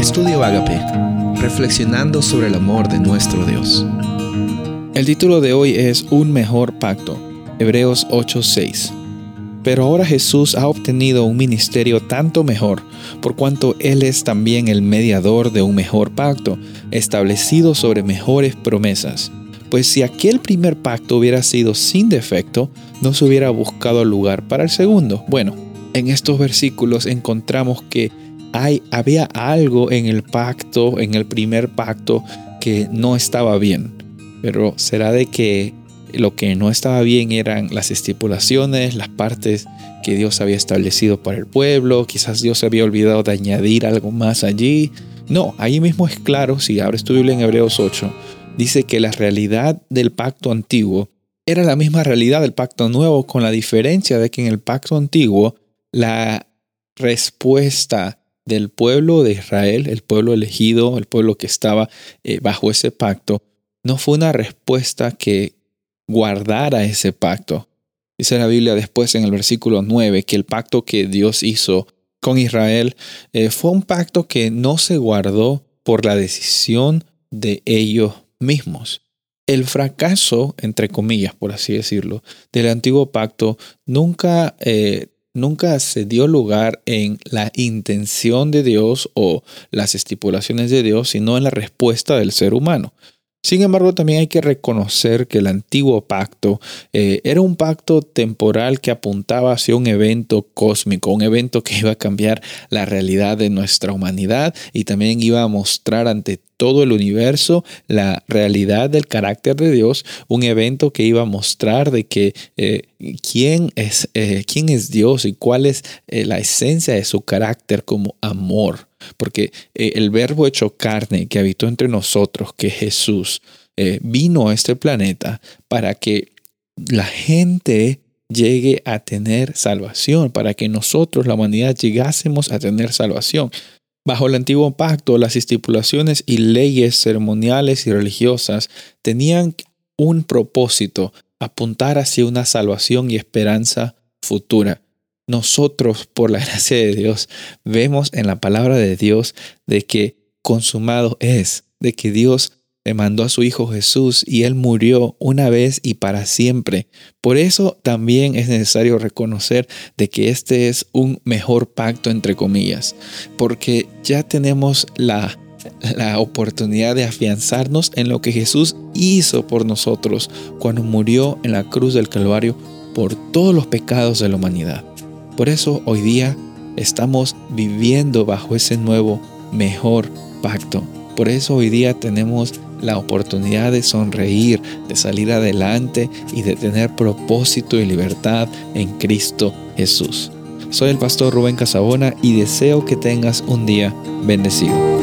Estudio Agape, reflexionando sobre el amor de nuestro Dios. El título de hoy es Un mejor pacto, Hebreos 8:6. Pero ahora Jesús ha obtenido un ministerio tanto mejor, por cuanto Él es también el mediador de un mejor pacto, establecido sobre mejores promesas. Pues si aquel primer pacto hubiera sido sin defecto, no se hubiera buscado lugar para el segundo. Bueno, en estos versículos encontramos que hay, había algo en el pacto, en el primer pacto, que no estaba bien. Pero será de que lo que no estaba bien eran las estipulaciones, las partes que Dios había establecido para el pueblo, quizás Dios se había olvidado de añadir algo más allí. No, ahí mismo es claro, si abres tu Biblia en Hebreos 8, dice que la realidad del pacto antiguo era la misma realidad del pacto nuevo, con la diferencia de que en el pacto antiguo la respuesta del pueblo de Israel, el pueblo elegido, el pueblo que estaba eh, bajo ese pacto, no fue una respuesta que guardara ese pacto. Dice la Biblia después en el versículo 9 que el pacto que Dios hizo con Israel eh, fue un pacto que no se guardó por la decisión de ellos mismos. El fracaso, entre comillas, por así decirlo, del antiguo pacto nunca eh, nunca se dio lugar en la intención de Dios o las estipulaciones de Dios, sino en la respuesta del ser humano. Sin embargo, también hay que reconocer que el antiguo pacto eh, era un pacto temporal que apuntaba hacia un evento cósmico, un evento que iba a cambiar la realidad de nuestra humanidad y también iba a mostrar ante todo el universo la realidad del carácter de Dios, un evento que iba a mostrar de que eh, quién, es, eh, quién es Dios y cuál es la esencia de su carácter como amor porque eh, el verbo hecho carne que habitó entre nosotros, que Jesús, eh, vino a este planeta para que la gente llegue a tener salvación, para que nosotros, la humanidad, llegásemos a tener salvación. Bajo el antiguo pacto, las estipulaciones y leyes ceremoniales y religiosas tenían un propósito, apuntar hacia una salvación y esperanza futura. Nosotros, por la gracia de Dios, vemos en la palabra de Dios de que consumado es, de que Dios mandó a su Hijo Jesús y Él murió una vez y para siempre. Por eso también es necesario reconocer de que este es un mejor pacto, entre comillas, porque ya tenemos la, la oportunidad de afianzarnos en lo que Jesús hizo por nosotros cuando murió en la cruz del Calvario por todos los pecados de la humanidad. Por eso hoy día estamos viviendo bajo ese nuevo, mejor pacto. Por eso hoy día tenemos la oportunidad de sonreír, de salir adelante y de tener propósito y libertad en Cristo Jesús. Soy el pastor Rubén Casabona y deseo que tengas un día bendecido.